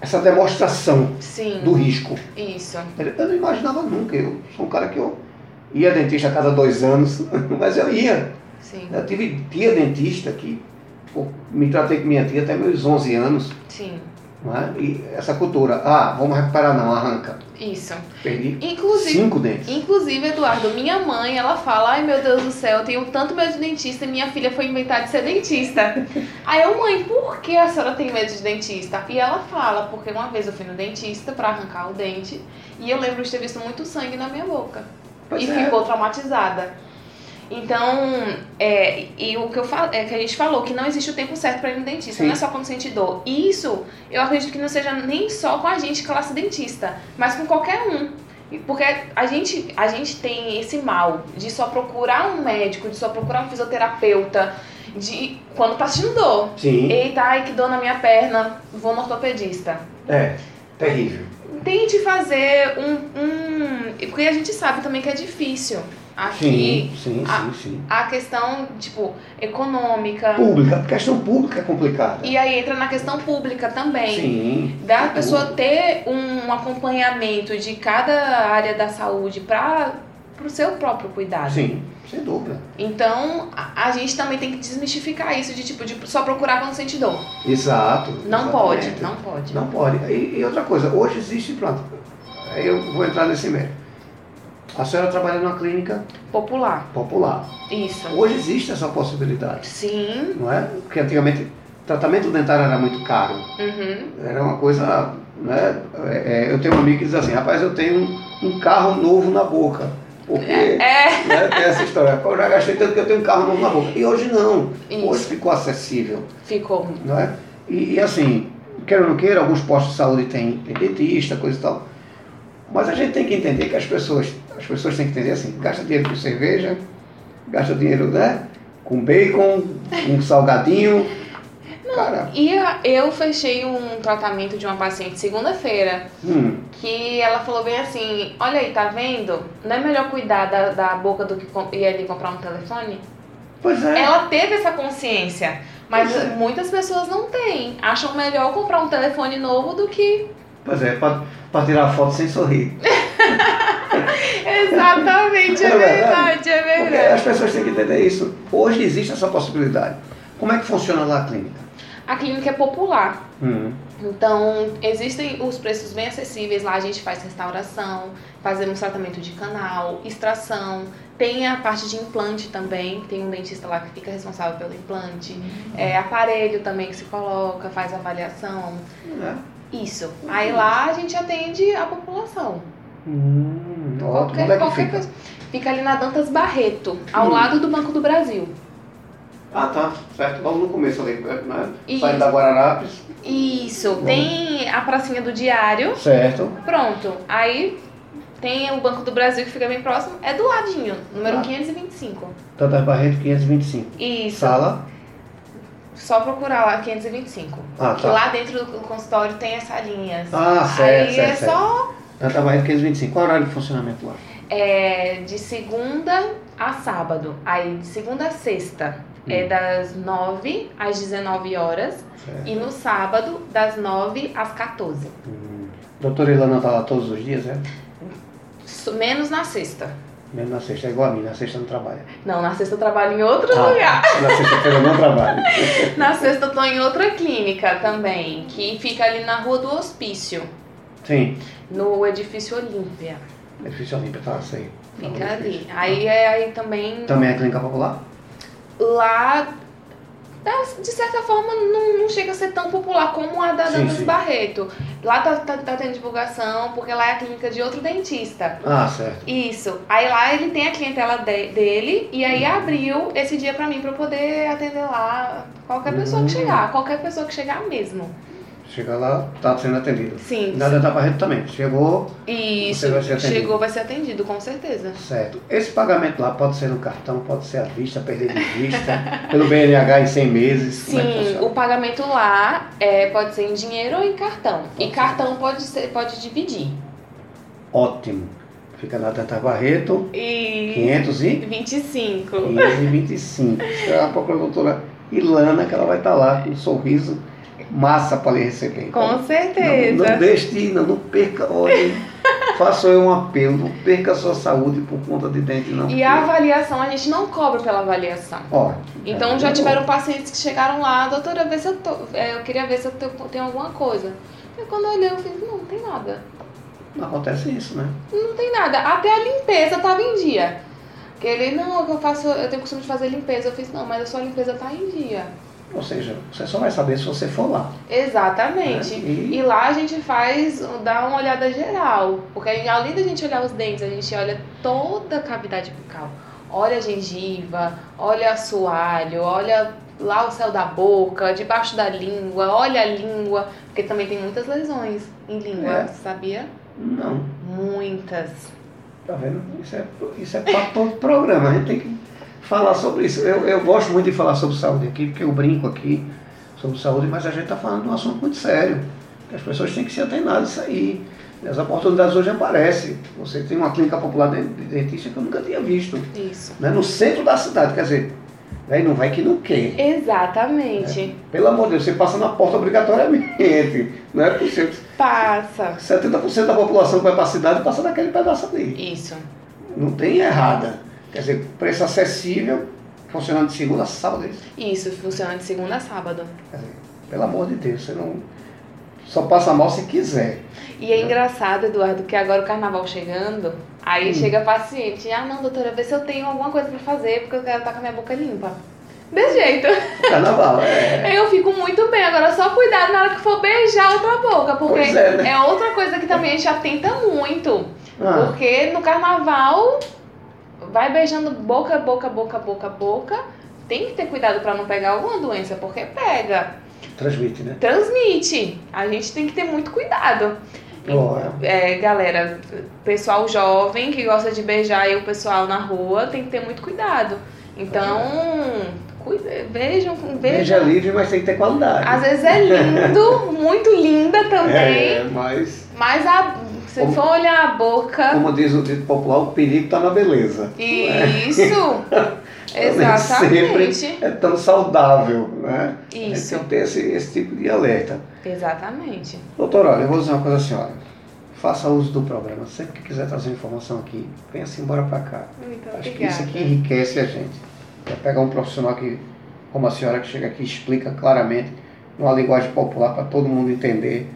[SPEAKER 1] essa demonstração
[SPEAKER 2] Sim.
[SPEAKER 1] do risco.
[SPEAKER 2] Isso.
[SPEAKER 1] Eu não imaginava nunca. Eu sou um cara que eu ia dentista a cada dois anos, mas eu ia.
[SPEAKER 2] Sim.
[SPEAKER 1] Eu tive tia dentista que me tratei com minha tia até meus 11 anos.
[SPEAKER 2] Sim.
[SPEAKER 1] É? E essa cultura, ah, vamos recuperar não, arranca.
[SPEAKER 2] Isso.
[SPEAKER 1] Perdi
[SPEAKER 2] Inclusive,
[SPEAKER 1] cinco dentes.
[SPEAKER 2] Inclusive, Eduardo, minha mãe, ela fala, ai meu Deus do céu, eu tenho tanto medo de dentista e minha filha foi inventar de ser dentista. Aí eu, mãe, por que a senhora tem medo de dentista? E ela fala, porque uma vez eu fui no dentista pra arrancar o dente e eu lembro de ter visto muito sangue na minha boca.
[SPEAKER 1] Pois
[SPEAKER 2] e
[SPEAKER 1] é.
[SPEAKER 2] ficou traumatizada. Então, é, e o que, eu falo, é que a gente falou, que não existe o tempo certo para ir no dentista,
[SPEAKER 1] Sim.
[SPEAKER 2] não é só quando sente dor. Isso, eu acredito que não seja nem só com a gente, classe dentista, mas com qualquer um. E Porque a gente, a gente tem esse mal de só procurar um médico, de só procurar um fisioterapeuta, de quando tá sentindo dor.
[SPEAKER 1] Sim,
[SPEAKER 2] Eita, ai que dor na minha perna, vou no ortopedista.
[SPEAKER 1] é, terrível.
[SPEAKER 2] Tente fazer um, um. Porque a gente sabe também que é difícil. Aqui,
[SPEAKER 1] Sim, sim,
[SPEAKER 2] a-
[SPEAKER 1] sim, sim.
[SPEAKER 2] a questão, tipo, econômica.
[SPEAKER 1] Pública, a questão pública é complicada.
[SPEAKER 2] E aí entra na questão pública também.
[SPEAKER 1] Sim.
[SPEAKER 2] Da pessoa ter um acompanhamento de cada área da saúde para o seu próprio cuidado.
[SPEAKER 1] Sim, sem dúvida.
[SPEAKER 2] Então, a, a gente também tem que desmistificar isso de tipo, de só procurar quando sente dor.
[SPEAKER 1] Exato.
[SPEAKER 2] Não pode,
[SPEAKER 1] exatamente.
[SPEAKER 2] não pode.
[SPEAKER 1] Não pode. E, e outra coisa, hoje existe, pronto, eu vou entrar nesse mérito. A senhora trabalha numa clínica
[SPEAKER 2] Popular.
[SPEAKER 1] popular.
[SPEAKER 2] Isso.
[SPEAKER 1] Hoje existe essa possibilidade,
[SPEAKER 2] Sim.
[SPEAKER 1] não é? Porque antigamente tratamento dentário era muito caro.
[SPEAKER 2] Uhum.
[SPEAKER 1] Era uma coisa. Né? É, é, eu tenho um amigo que diz assim: rapaz, eu tenho um, um carro novo na boca. Porque
[SPEAKER 2] É.
[SPEAKER 1] né, tem essa história. Eu já gastei tanto que eu tenho um carro novo na boca. E hoje não.
[SPEAKER 2] Isso.
[SPEAKER 1] Hoje ficou acessível.
[SPEAKER 2] Ficou.
[SPEAKER 1] Não é? E, e assim, queira ou não queira, alguns postos de saúde têm, dentista, coisa e tal. Mas a gente tem que entender que as pessoas, as pessoas têm que entender assim, gasta dinheiro com cerveja, gasta dinheiro, né? Com bacon, com salgadinho. Cara,
[SPEAKER 2] E eu fechei um tratamento de uma paciente segunda-feira
[SPEAKER 1] hum,
[SPEAKER 2] que ela falou bem assim: Olha aí, tá vendo? Não é melhor cuidar da, da boca do que ir ali comprar um telefone?
[SPEAKER 1] pois é.
[SPEAKER 2] Ela teve essa consciência, mas
[SPEAKER 1] é.
[SPEAKER 2] muitas pessoas não têm. Acham melhor comprar um telefone novo do que.
[SPEAKER 1] Pois é, para tirar foto sem sorrir.
[SPEAKER 2] Exatamente, é
[SPEAKER 1] É verdade.
[SPEAKER 2] verdade, é
[SPEAKER 1] Porque
[SPEAKER 2] verdade.
[SPEAKER 1] as pessoas têm que entender isso. Hoje existe essa possibilidade. Como é que funciona lá a clínica?
[SPEAKER 2] A clínica é popular.
[SPEAKER 1] Hum,
[SPEAKER 2] Então, existem os preços bem acessíveis. Lá a gente faz restauração, fazemos tratamento de canal, extração. Tem a parte de implante também. Tem um dentista lá que fica responsável pelo implante. É, aparelho também que se coloca, faz avaliação.
[SPEAKER 1] né?
[SPEAKER 2] Isso. Aí lá a gente atende a população.
[SPEAKER 1] Hum.
[SPEAKER 2] Qualquer,
[SPEAKER 1] Onde é que
[SPEAKER 2] qualquer
[SPEAKER 1] fica?
[SPEAKER 2] coisa. Fica ali na Dantas Barreto, ao
[SPEAKER 1] Hum.
[SPEAKER 2] lado do Banco do Brasil.
[SPEAKER 1] Ah, tá. Certo. Logo no começo ali, né?
[SPEAKER 2] Isso.
[SPEAKER 1] Saindo da Guararapes.
[SPEAKER 2] Isso.
[SPEAKER 1] Bom.
[SPEAKER 2] Tem a pracinha do diário.
[SPEAKER 1] Certo.
[SPEAKER 2] Pronto. Aí tem o Banco do Brasil que fica bem próximo. É do ladinho, número
[SPEAKER 1] Ah.
[SPEAKER 2] 525.
[SPEAKER 1] Tantas Barreto 525.
[SPEAKER 2] Isso.
[SPEAKER 1] Sala.
[SPEAKER 2] Só procurar lá 525.
[SPEAKER 1] Ah, tá.
[SPEAKER 2] lá dentro do consultório tem as salinhas.
[SPEAKER 1] Ah, certo,
[SPEAKER 2] Aí
[SPEAKER 1] certo,
[SPEAKER 2] é
[SPEAKER 1] certo.
[SPEAKER 2] só
[SPEAKER 1] Tanta Barreto 525. Qual é o horário de funcionamento lá?
[SPEAKER 2] é, de segunda a sábado. Aí de segunda a sexta é
[SPEAKER 1] Hum.
[SPEAKER 2] das 9 às 19 horas.
[SPEAKER 1] Certo.
[SPEAKER 2] E no sábado, das 9 às 14.
[SPEAKER 1] Hum. Doutora Ilana tá lá todos os dias, é?
[SPEAKER 2] Menos na sexta.
[SPEAKER 1] Mesmo na sexta, é igual a mim, na sexta não trabalha.
[SPEAKER 2] Não, na sexta eu trabalho em outro
[SPEAKER 1] Ah,
[SPEAKER 2] lugar.
[SPEAKER 1] Na sexta-feira eu não trabalho.
[SPEAKER 2] Na sexta eu tô em outra clínica também, que fica ali na rua do hospício,
[SPEAKER 1] Sim.
[SPEAKER 2] no edifício Olímpia.
[SPEAKER 1] Edifício Olímpia, tá, sei.
[SPEAKER 2] Fica
[SPEAKER 1] Tá bom,
[SPEAKER 2] ali. Aí é aí também.
[SPEAKER 1] Também é clínica popular?
[SPEAKER 2] Lá, de certa forma, não, não chega a ser tão popular como a da
[SPEAKER 1] Sim.
[SPEAKER 2] Barreto. Lá tá, tá, tá tendo divulgação, porque lá é a clínica de outro dentista.
[SPEAKER 1] Ah, certo.
[SPEAKER 2] Isso. Aí lá ele tem a clientela de- dele e aí
[SPEAKER 1] Uhum.
[SPEAKER 2] abriu esse dia pra mim pra eu poder atender lá qualquer pessoa que chegar, qualquer pessoa que chegar mesmo.
[SPEAKER 1] Chega lá, tá sendo atendido.
[SPEAKER 2] Sim.
[SPEAKER 1] Na Danta Barreto também. Chegou,
[SPEAKER 2] Isso.
[SPEAKER 1] Você vai ser atendido.
[SPEAKER 2] Chegou, vai ser atendido, com certeza.
[SPEAKER 1] certo. Esse pagamento lá pode ser no cartão, pode ser à vista, perder de vista, pelo BNH em 100 meses. É
[SPEAKER 2] Sim,
[SPEAKER 1] funciona?
[SPEAKER 2] o pagamento lá é, pode ser em dinheiro ou em cartão. E
[SPEAKER 1] Pode ser.
[SPEAKER 2] cartão pode ser, pode dividir.
[SPEAKER 1] Ótimo. Fica na Danta Barreto,
[SPEAKER 2] E
[SPEAKER 1] 500 e
[SPEAKER 2] 25.
[SPEAKER 1] 525. Você vai procurar a doutora Ilana, que ela vai estar lá com um sorriso massa para lhe receber. Então,
[SPEAKER 2] Com
[SPEAKER 1] Não,
[SPEAKER 2] certeza.
[SPEAKER 1] não deixe de ir, não, não perca, olha, faço eu um apelo, não perca a sua saúde por conta de dente, não.
[SPEAKER 2] E a avaliação, a gente não cobra pela avaliação.
[SPEAKER 1] Ó,
[SPEAKER 2] Então
[SPEAKER 1] é,
[SPEAKER 2] já tiveram pacientes que chegaram lá, doutora, vê se eu tô. é, eu queria ver se eu tenho alguma coisa. E quando eu olhei, eu fiz, não, não tem nada.
[SPEAKER 1] Não acontece isso, né?
[SPEAKER 2] Não tem nada. Até a limpeza tava em dia. Que ele, não, eu faço, eu tenho costume de fazer limpeza. Eu fiz, não, mas a sua limpeza tá em dia.
[SPEAKER 1] Ou seja, você só vai saber se você for lá.
[SPEAKER 2] Exatamente.
[SPEAKER 1] É, e-
[SPEAKER 2] E lá a gente faz, dá uma olhada geral. Porque além da gente olhar os dentes, a gente olha toda a cavidade bucal. Olha a gengiva, olha assoalho, olha lá o céu da boca, debaixo da língua, olha a língua. Porque também tem muitas lesões em língua,
[SPEAKER 1] É.
[SPEAKER 2] sabia?
[SPEAKER 1] Não,
[SPEAKER 2] Muitas.
[SPEAKER 1] tá vendo? Isso é, isso é para todo programa, a gente tem que falar sobre isso. Eu, eu gosto muito de falar sobre saúde aqui, porque eu brinco aqui sobre saúde, mas a gente está falando de um assunto muito sério. As pessoas têm que se atenar disso aí. As oportunidades hoje aparecem. Você tem uma clínica popular de de dentista que eu nunca tinha visto.
[SPEAKER 2] Isso.
[SPEAKER 1] Né? No centro da cidade, quer dizer, aí não vai que não quer.
[SPEAKER 2] Exatamente.
[SPEAKER 1] Pelo amor de Deus, você passa na porta obrigatoriamente. Não é possível.
[SPEAKER 2] Passa.
[SPEAKER 1] 70% da população que vai para a cidade passa naquele pedaço ali.
[SPEAKER 2] Isso.
[SPEAKER 1] Não tem errada. Quer dizer, preço acessível, funcionando de segunda a sábado. é isso.
[SPEAKER 2] Isso, funciona de segunda a sábado.
[SPEAKER 1] Quer dizer, pelo amor de Deus, você não. Só passa mal se quiser.
[SPEAKER 2] E é engraçado, Eduardo, que agora o carnaval chegando, Aí chega paciente, ah não, doutora, vê se eu tenho alguma coisa pra fazer, porque eu quero estar com a minha boca limpa. Desse jeito.
[SPEAKER 1] Carnaval, é.
[SPEAKER 2] Eu fico muito bem, agora só cuidado na hora que for beijar outra boca, porque
[SPEAKER 1] é, né?
[SPEAKER 2] é outra coisa que também a gente atenta muito.
[SPEAKER 1] Ah,
[SPEAKER 2] Porque no carnaval vai beijando boca, boca, boca, boca, boca. Tem que ter cuidado pra não pegar alguma doença, porque pega,
[SPEAKER 1] transmite, né?
[SPEAKER 2] transmite. A gente tem que ter muito cuidado.
[SPEAKER 1] Ó,
[SPEAKER 2] É, galera, pessoal jovem que gosta de beijar e o pessoal na rua tem que ter muito cuidado. Então, cuida, vejam,
[SPEAKER 1] Beija
[SPEAKER 2] vejam.
[SPEAKER 1] livre, mas tem que ter qualidade.
[SPEAKER 2] Às vezes é lindo, muito linda também,
[SPEAKER 1] É, mas,
[SPEAKER 2] mas a, se
[SPEAKER 1] Como-
[SPEAKER 2] for olhar a boca,
[SPEAKER 1] como diz o dito popular, o perigo está na beleza.
[SPEAKER 2] isso,
[SPEAKER 1] Nem
[SPEAKER 2] exatamente,
[SPEAKER 1] sempre é tão saudável, né?
[SPEAKER 2] isso,
[SPEAKER 1] Tem que ter esse, esse tipo de alerta.
[SPEAKER 2] exatamente.
[SPEAKER 1] Doutor, olha, eu vou dizer uma coisa à senhora. Faça uso do programa. Sempre que quiser trazer informação aqui, venha-se embora para cá.
[SPEAKER 2] Muito
[SPEAKER 1] Acho que isso aqui
[SPEAKER 2] obrigada.
[SPEAKER 1] enriquece a gente. É pegar um profissional que, como a senhora que chega aqui, explica claramente, numa linguagem popular, para todo mundo entender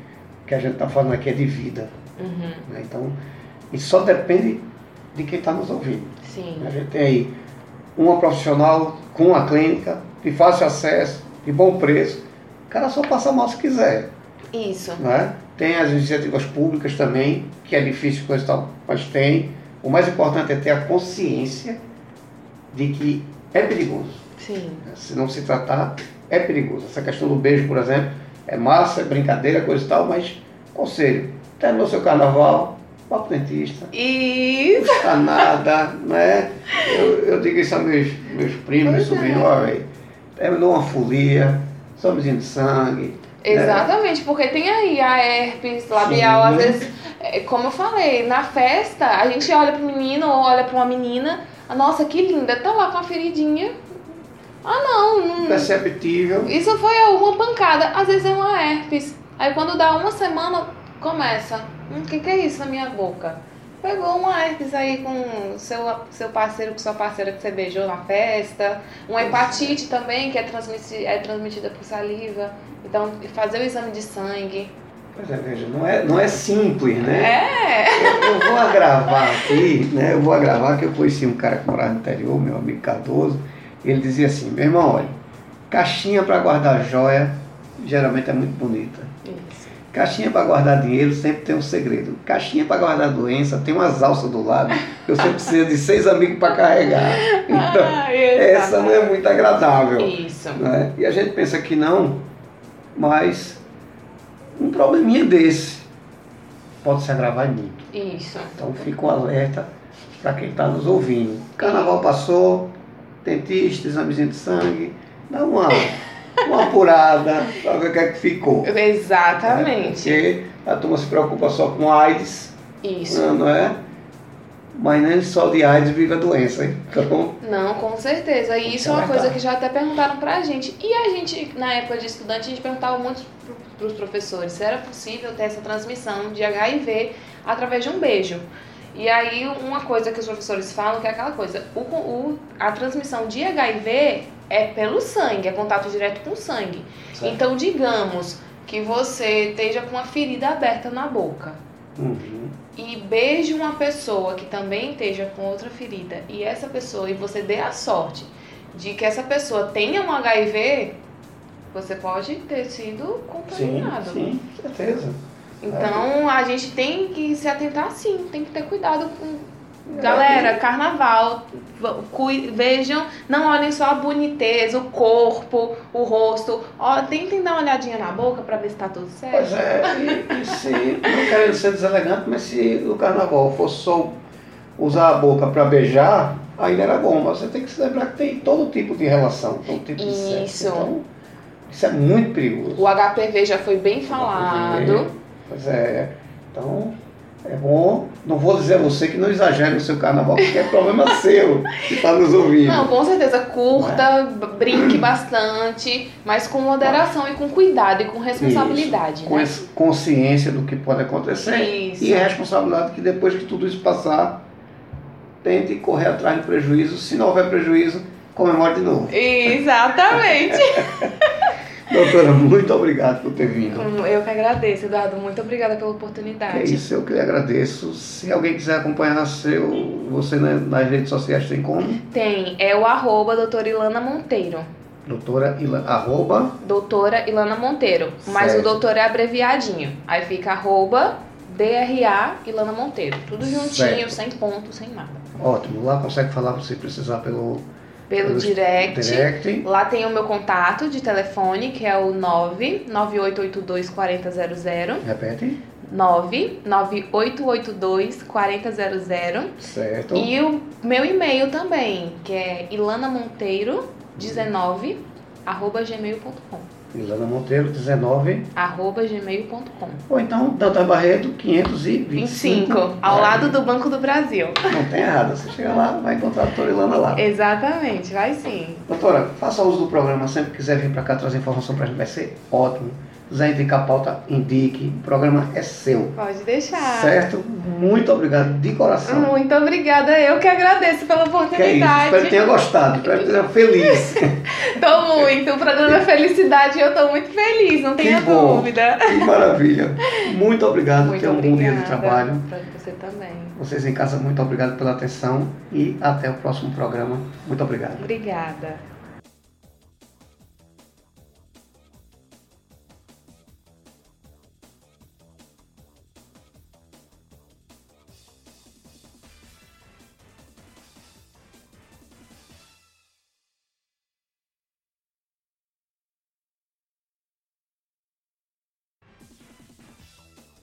[SPEAKER 1] que a gente está falando aqui é de vida.
[SPEAKER 2] Uhum,
[SPEAKER 1] né? Então, isso só depende de quem está nos ouvindo.
[SPEAKER 2] sim,
[SPEAKER 1] A gente tem aí uma profissional com uma clínica, de fácil acesso, de bom preço. O cara só passa mal se quiser.
[SPEAKER 2] isso,
[SPEAKER 1] Né? Tem as iniciativas públicas também, que é difícil coisa tal, mas tem. O mais importante é ter a consciência de que é perigoso.
[SPEAKER 2] sim,
[SPEAKER 1] né? Se não se tratar, é perigoso. Essa questão do beijo, por exemplo, é massa, é brincadeira, coisa e tal, mas conselho, terminou seu carnaval, vá pro dentista.
[SPEAKER 2] isso,
[SPEAKER 1] Não custa nada, né? Eu, eu digo isso a meus, meus primos, meus
[SPEAKER 2] Pois é.
[SPEAKER 1] sobrinhos, olha, terminou uma folia, examezinho de sangue,
[SPEAKER 2] Exatamente, porque tem aí a herpes labial,
[SPEAKER 1] Sim.
[SPEAKER 2] às vezes, é, como eu falei, na festa, a gente olha pro menino ou olha pra uma menina, ah, nossa, que linda, tá lá com a feridinha. Ah, não, não
[SPEAKER 1] perceptível.
[SPEAKER 2] isso foi uma pancada, às vezes é uma herpes. Aí quando dá uma semana, começa, hum, o que, que é isso na minha boca? Pegou uma herpes aí com seu, seu parceiro, com sua parceira que você beijou na festa. Uma hepatite também, que é, transmiti é transmitida por saliva. Então, fazer o exame de sangue.
[SPEAKER 1] Pois é, veja, não é, não é simples, né?
[SPEAKER 2] É!
[SPEAKER 1] Eu, eu vou agravar aqui, né? Eu vou agravar que eu conheci um cara que morava no interior, meu amigo Cardoso, e ele dizia assim, meu irmão, olha, caixinha para guardar joia geralmente é muito bonita. Caixinha para guardar dinheiro sempre tem um segredo. Caixinha para guardar doença tem umas alças do lado que você precisa de seis amigos para carregar. Então,
[SPEAKER 2] Ai,
[SPEAKER 1] essa não é muito agradável.
[SPEAKER 2] Isso.
[SPEAKER 1] né? E a gente pensa que não, mas um probleminha desse pode se agravar muito.
[SPEAKER 2] Isso.
[SPEAKER 1] Então fica um alerta para quem está nos ouvindo. Carnaval passou, dentista, examezinho de sangue, dá uma, uma apurada para ver o que é que ficou.
[SPEAKER 2] Exatamente.
[SPEAKER 1] Porque a turma se preocupa só com AIDS,
[SPEAKER 2] Isso.
[SPEAKER 1] não, não é? Mas nem só de AIDS vive a doença. hein? Então,
[SPEAKER 2] Não, com certeza. E isso é uma coisa que já até perguntaram pra gente. E a gente, na época de estudante, a gente perguntava muito pro- pros professores se era possível ter essa transmissão de HIV através de um beijo. E aí, uma coisa que os professores falam que é aquela coisa: o, o- a transmissão de HIV é pelo sangue, é contato direto com o sangue.
[SPEAKER 1] Certo.
[SPEAKER 2] Então, digamos que você esteja com uma ferida aberta na boca
[SPEAKER 1] uhum.
[SPEAKER 2] e beije uma pessoa que também esteja com outra ferida e essa pessoa e você dê a sorte de que essa pessoa tenha um HIV, você pode ter sido
[SPEAKER 1] Sim,
[SPEAKER 2] contaminado.
[SPEAKER 1] sim, certeza.
[SPEAKER 2] Então a gente tem que se atentar sim, tem que ter cuidado com. Galera, carnaval, vejam, não olhem só a bonitez, o corpo, o rosto. Ó, tentem dar uma olhadinha na boca pra ver se tá tudo certo.
[SPEAKER 1] Pois é, e, e se, não querendo ser deselegante, mas se o carnaval fosse só usar a boca para beijar, ainda era bom, mas você tem que se lembrar que tem todo tipo de relação, todo tipo de sexo.
[SPEAKER 2] Isso.
[SPEAKER 1] Então, isso é muito perigoso.
[SPEAKER 2] O HPV já foi bem falado.
[SPEAKER 1] Pois é. Então, é bom. Não vou dizer a você que não exagere no seu carnaval, porque é problema seu que está nos ouvindo.
[SPEAKER 2] Não, com certeza, curta, b- brinque bastante, mas com moderação e com cuidado e com responsabilidade,
[SPEAKER 1] Com
[SPEAKER 2] né?
[SPEAKER 1] essa consciência do que pode acontecer
[SPEAKER 2] Isso.
[SPEAKER 1] e a responsabilidade que depois que tudo isso passar, tente correr atrás do prejuízo. Se não houver prejuízo, comemore de novo.
[SPEAKER 2] Exatamente.
[SPEAKER 1] Doutora, muito obrigado por ter vindo.
[SPEAKER 2] Eu que agradeço, Eduardo. Muito obrigada pela oportunidade.
[SPEAKER 1] É isso, eu que lhe agradeço. Se alguém quiser acompanhar seu, você na- nas redes sociais, tem como?
[SPEAKER 2] Tem, é o arroba doutora Ilana Monteiro.
[SPEAKER 1] Doutora Ila, arroba,
[SPEAKER 2] Doutora Ilana Monteiro. Mas
[SPEAKER 1] Certo.
[SPEAKER 2] o doutor é abreviadinho. Aí fica arroba DRA Ilana Monteiro. Tudo juntinho,
[SPEAKER 1] Certo.
[SPEAKER 2] sem ponto, sem nada.
[SPEAKER 1] ótimo. Lá consegue falar se precisar pelo,
[SPEAKER 2] Pelo direct.
[SPEAKER 1] direct.
[SPEAKER 2] Lá tem o meu contato de telefone, que é o 99882 4000.
[SPEAKER 1] Repete.
[SPEAKER 2] 99882 4000.
[SPEAKER 1] Certo.
[SPEAKER 2] E o meu e-mail também, que é ilanamonteiro19 arroba gmail.com
[SPEAKER 1] Ilana Monteiro, 19.
[SPEAKER 2] arroba gmail.com
[SPEAKER 1] Ou então, Dantas Barreto, 525.
[SPEAKER 2] 25, ao lado do Banco do Brasil.
[SPEAKER 1] Não tem errado. Você chega lá, vai encontrar a doutora Ilana lá.
[SPEAKER 2] Exatamente, vai sim.
[SPEAKER 1] Doutora, faça uso do programa. Sempre que quiser vir para cá trazer informação para a gente, vai ser ótimo. Se quiser indicar a pauta, indique. O programa é seu.
[SPEAKER 2] Pode deixar.
[SPEAKER 1] Certo? Muito obrigado, de coração.
[SPEAKER 2] Muito obrigada, eu que agradeço pela
[SPEAKER 1] Que é isso.
[SPEAKER 2] oportunidade.
[SPEAKER 1] Espero que tenha gostado. Espero que esteja feliz.
[SPEAKER 2] Tô muito, o programa é Felicidade e eu tô muito feliz, não tenha
[SPEAKER 1] Que bom.
[SPEAKER 2] dúvida.
[SPEAKER 1] que maravilha. Muito obrigado.
[SPEAKER 2] Muito
[SPEAKER 1] tenha um bom dia de trabalho.
[SPEAKER 2] Pra você também.
[SPEAKER 1] Vocês em casa, muito obrigado pela atenção. E até o próximo programa. Muito obrigado.
[SPEAKER 2] Obrigada.